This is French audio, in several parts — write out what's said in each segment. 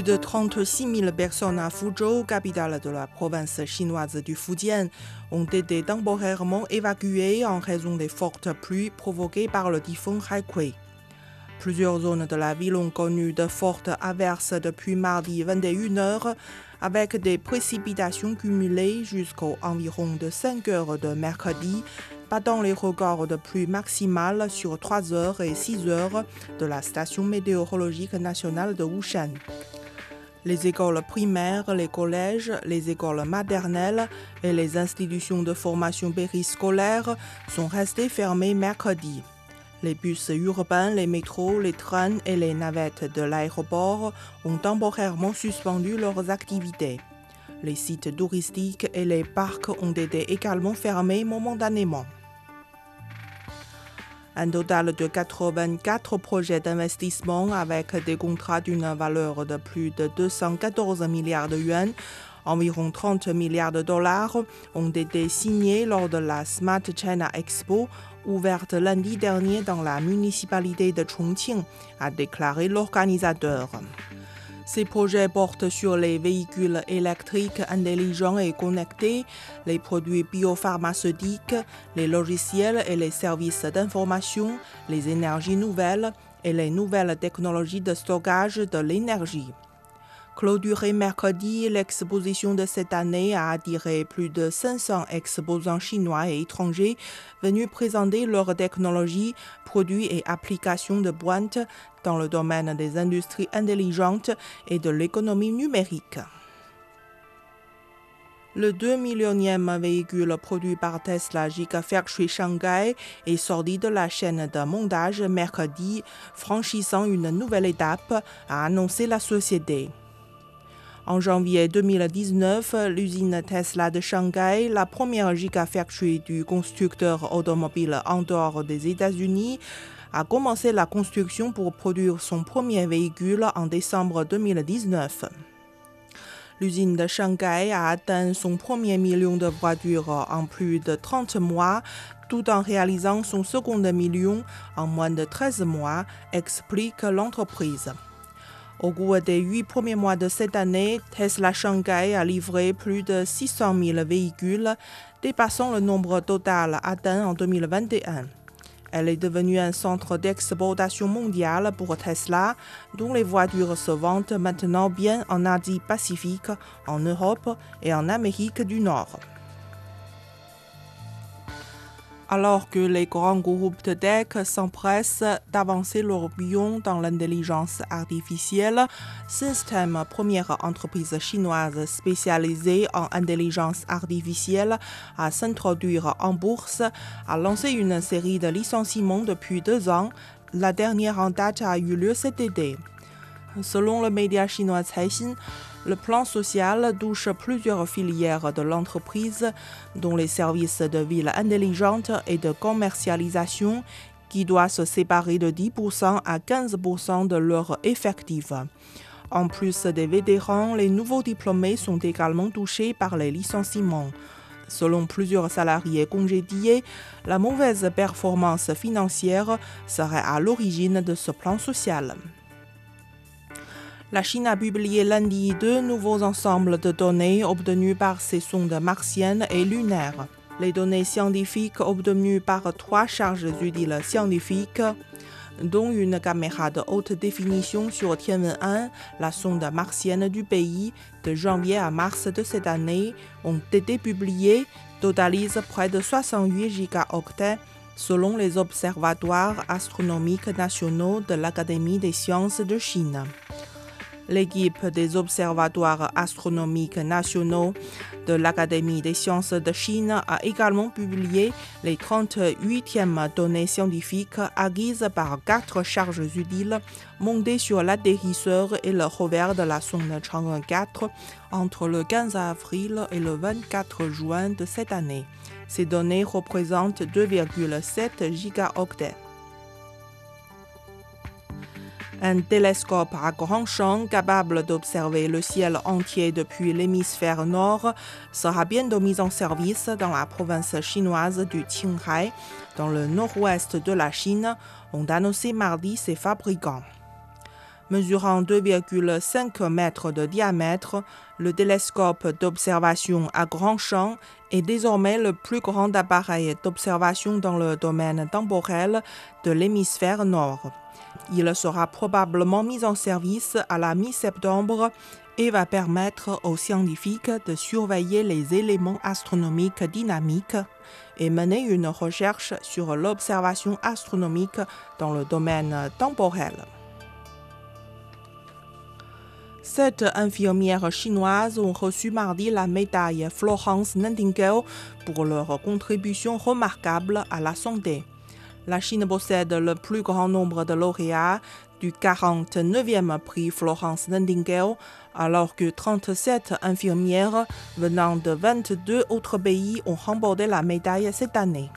Plus de 36 000 personnes à Fuzhou, capitale de la province chinoise du Fujian, ont été temporairement évacuées en raison des fortes pluies provoquées par le typhon Haikui. Plusieurs zones de la ville ont connu de fortes averses depuis mardi 21h, avec des précipitations cumulées jusqu'aux environs de 5 heures de mercredi, battant les records de pluie maximale sur 3 heures et 6 heures de la station météorologique nationale de Wushan. Les écoles primaires, les collèges, les écoles maternelles et les institutions de formation périscolaire sont restées fermées mercredi. Les bus urbains, les métros, les trains et les navettes de l'aéroport ont temporairement suspendu leurs activités. Les sites touristiques et les parcs ont été également fermés momentanément. Un total de 84 projets d'investissement avec des contrats d'une valeur de plus de 214 milliards de yuan, environ 30 milliards de dollars, ont été signés lors de la Smart China Expo ouverte lundi dernier dans la municipalité de Chongqing, a déclaré l'organisateur. Ces projets portent sur les véhicules électriques intelligents et connectés, les produits biopharmaceutiques, les logiciels et les services d'information, les énergies nouvelles et les nouvelles technologies de stockage de l'énergie. Clôturée mercredi, l'exposition de cette année a attiré plus de 500 exposants chinois et étrangers venus présenter leurs technologies, produits et applications de pointe dans le domaine des industries intelligentes et de l'économie numérique. Le 2 millionième véhicule produit par Tesla Gigafactory Shanghai est sorti de la chaîne de montage mercredi, franchissant une nouvelle étape, a annoncé la société. En janvier 2019, l'usine Tesla de Shanghai, la première gigafactory du constructeur automobile en dehors des États-Unis, a commencé la construction pour produire son premier véhicule en décembre 2019. L'usine de Shanghai a atteint son premier million de voitures en plus de 30 mois, tout en réalisant son second million en moins de 13 mois, explique l'entreprise. Au cours des huit premiers mois de cette année, Tesla Shanghai a livré plus de 600 000 véhicules, dépassant le nombre total atteint en 2021. Elle est devenue un centre d'exportation mondiale pour Tesla, dont les voitures se vendent maintenant bien en Asie-Pacifique, en Europe et en Amérique du Nord. Alors que les grands groupes de tech s'empressent d'avancer leur bion dans l'intelligence artificielle, System, première entreprise chinoise spécialisée en intelligence artificielle à s'introduire en bourse, a lancé une série de licenciements depuis deux ans. La dernière en date a eu lieu cet été. Selon le média chinois Caixin, le plan social touche plusieurs filières de l'entreprise, dont les services de ville intelligente et de commercialisation, qui doivent se séparer de 10% à 15% de leur effectif. En plus des vétérans, les nouveaux diplômés sont également touchés par les licenciements. Selon plusieurs salariés congédiés, la mauvaise performance financière serait à l'origine de ce plan social. La Chine a publié lundi deux nouveaux ensembles de données obtenues par ses sondes martiennes et lunaires. Les données scientifiques obtenues par trois charges utiles scientifiques, dont une caméra de haute définition sur Tianwen-1, la sonde martienne du pays, de janvier à mars de cette année, ont été publiées, totalisent près de 68 gigaoctets selon les observatoires astronomiques nationaux de l'Académie des sciences de Chine. L'équipe des observatoires astronomiques nationaux de l'Académie des sciences de Chine a également publié les 38e données scientifiques acquises par quatre charges utiles montées sur l'atterrisseur et le rover de la sonde Chang'e 4 entre le 15 avril et le 24 juin de cette année. Ces données représentent 2,7 gigaoctets. Un télescope à grand champ capable d'observer le ciel entier depuis l'hémisphère nord sera bientôt mis en service dans la province chinoise du Qinghai, dans le nord-ouest de la Chine, ont annoncé mardi ses fabricants. Mesurant 2,5 mètres de diamètre, le télescope d'observation à grand champ est désormais le plus grand appareil d'observation dans le domaine temporel de l'hémisphère nord. Il sera probablement mis en service à la mi-septembre et va permettre aux scientifiques de surveiller les éléments astronomiques dynamiques et mener une recherche sur l'observation astronomique dans le domaine temporel. Sept infirmières chinoises ont reçu mardi la médaille Florence Nightingale pour leur contribution remarquable à la santé. La Chine possède le plus grand nombre de lauréats du 49e prix Florence Nightingale, alors que 37 infirmières venant de 22 autres pays ont remporté la médaille cette année.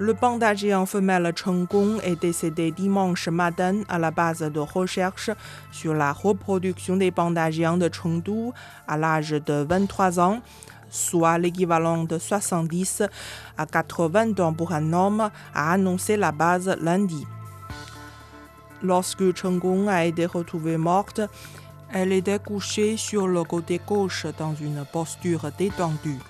Le panda géant femelle Gong est décédé dimanche matin à la base de recherche sur la reproduction des pandas de Chengdu à l'âge de 23 ans, soit l'équivalent de 70 à 80 ans pour un homme, a annoncé la base lundi. Lorsque Gong a été retrouvée morte, elle était couchée sur le côté gauche dans une posture détendue.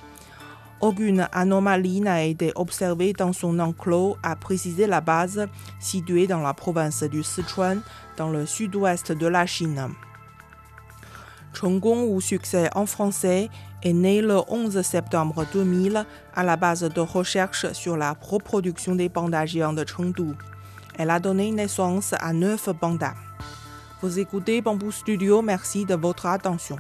Aucune anomalie n'a été observée dans son enclos, a précisé la base située dans la province du Sichuan, dans le sud-ouest de la Chine. Gong ou succès en français, est né le 11 septembre 2000 à la base de recherche sur la reproduction des pandas géants de Chengdu. Elle a donné naissance à neuf pandas. Vous écoutez Bamboo Studio, merci de votre attention.